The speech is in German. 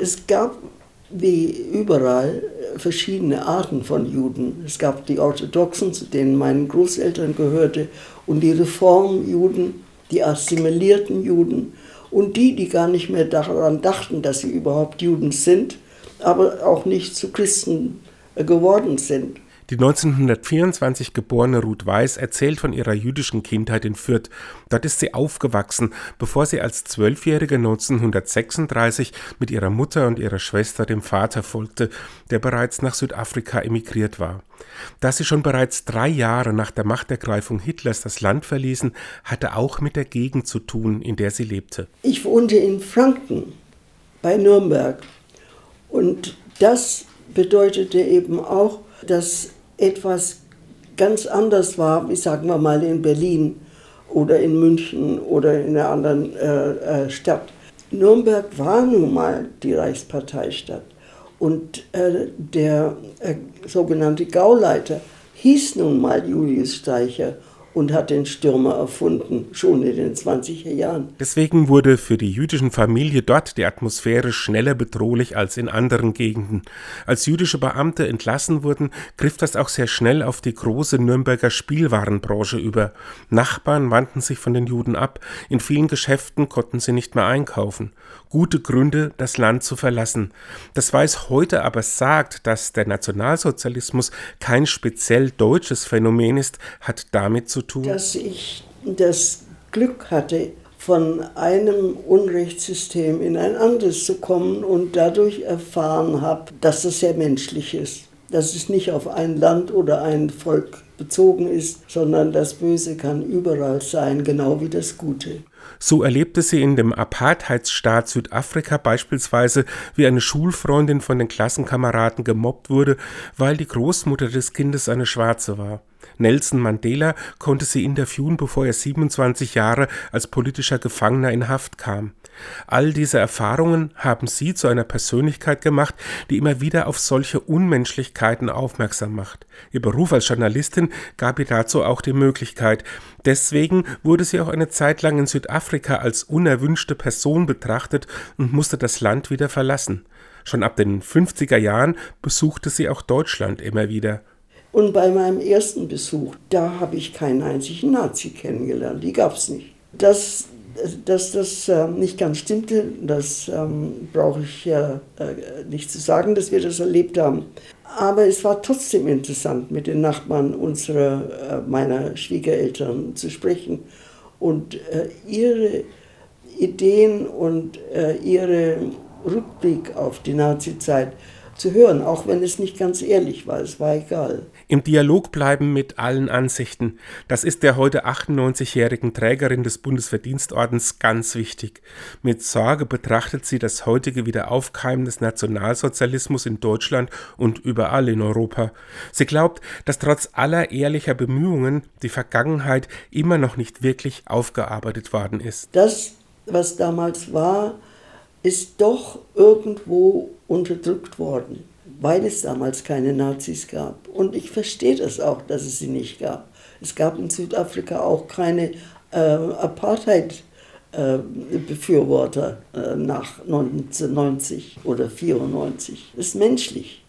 Es gab wie überall verschiedene Arten von Juden. Es gab die Orthodoxen, zu denen meine Großeltern gehörte, und die Reformjuden, die assimilierten Juden und die, die gar nicht mehr daran dachten, dass sie überhaupt Juden sind, aber auch nicht zu Christen geworden sind. Die 1924 geborene Ruth Weiß erzählt von ihrer jüdischen Kindheit in Fürth. Dort ist sie aufgewachsen, bevor sie als Zwölfjährige 1936 mit ihrer Mutter und ihrer Schwester dem Vater folgte, der bereits nach Südafrika emigriert war. Da sie schon bereits drei Jahre nach der Machtergreifung Hitlers das Land verließen, hatte auch mit der Gegend zu tun, in der sie lebte. Ich wohnte in Franken bei Nürnberg und das bedeutete eben auch, dass etwas ganz anders war, wie sagen wir mal in Berlin oder in München oder in einer anderen äh, äh, Stadt. Nürnberg war nun mal die Reichsparteistadt und äh, der äh, sogenannte Gauleiter hieß nun mal Julius Steicher und hat den Stürmer erfunden, schon in den 20er Jahren. Deswegen wurde für die jüdischen Familie dort die Atmosphäre schneller bedrohlich als in anderen Gegenden. Als jüdische Beamte entlassen wurden, griff das auch sehr schnell auf die große Nürnberger Spielwarenbranche über. Nachbarn wandten sich von den Juden ab, in vielen Geschäften konnten sie nicht mehr einkaufen. Gute Gründe, das Land zu verlassen. Das weiß heute aber sagt, dass der Nationalsozialismus kein speziell deutsches Phänomen ist, hat damit zu tun? Dass ich das Glück hatte, von einem Unrechtssystem in ein anderes zu kommen und dadurch erfahren habe, dass das sehr menschlich ist. Dass es nicht auf ein Land oder ein Volk bezogen ist, sondern das Böse kann überall sein, genau wie das Gute. So erlebte sie in dem Apartheidsstaat Südafrika beispielsweise, wie eine Schulfreundin von den Klassenkameraden gemobbt wurde, weil die Großmutter des Kindes eine Schwarze war. Nelson Mandela konnte sie interviewen, bevor er 27 Jahre als politischer Gefangener in Haft kam. All diese Erfahrungen haben sie zu einer Persönlichkeit gemacht, die immer wieder auf solche Unmenschlichkeiten aufmerksam macht. Ihr Beruf als Journalistin gab ihr dazu auch die Möglichkeit. Deswegen wurde sie auch eine Zeit lang in Südafrika als unerwünschte Person betrachtet und musste das Land wieder verlassen. Schon ab den 50er Jahren besuchte sie auch Deutschland immer wieder. Und bei meinem ersten Besuch, da habe ich keinen einzigen Nazi kennengelernt. Die gab es nicht. Dass, dass das äh, nicht ganz stimmte, das ähm, brauche ich ja äh, nicht zu sagen, dass wir das erlebt haben. Aber es war trotzdem interessant, mit den Nachbarn unserer, äh, meiner Schwiegereltern zu sprechen und äh, ihre Ideen und äh, ihre Rückblick auf die Nazizeit zu hören, auch wenn es nicht ganz ehrlich war, es war egal. Im Dialog bleiben mit allen Ansichten. Das ist der heute 98-jährigen Trägerin des Bundesverdienstordens ganz wichtig. Mit Sorge betrachtet sie das heutige Wiederaufkeimen des Nationalsozialismus in Deutschland und überall in Europa. Sie glaubt, dass trotz aller ehrlicher Bemühungen die Vergangenheit immer noch nicht wirklich aufgearbeitet worden ist. Das, was damals war, ist doch irgendwo unterdrückt worden, weil es damals keine Nazis gab. Und ich verstehe das auch, dass es sie nicht gab. Es gab in Südafrika auch keine äh, Apartheid-Befürworter äh, äh, nach 1990 oder 94. Das ist menschlich.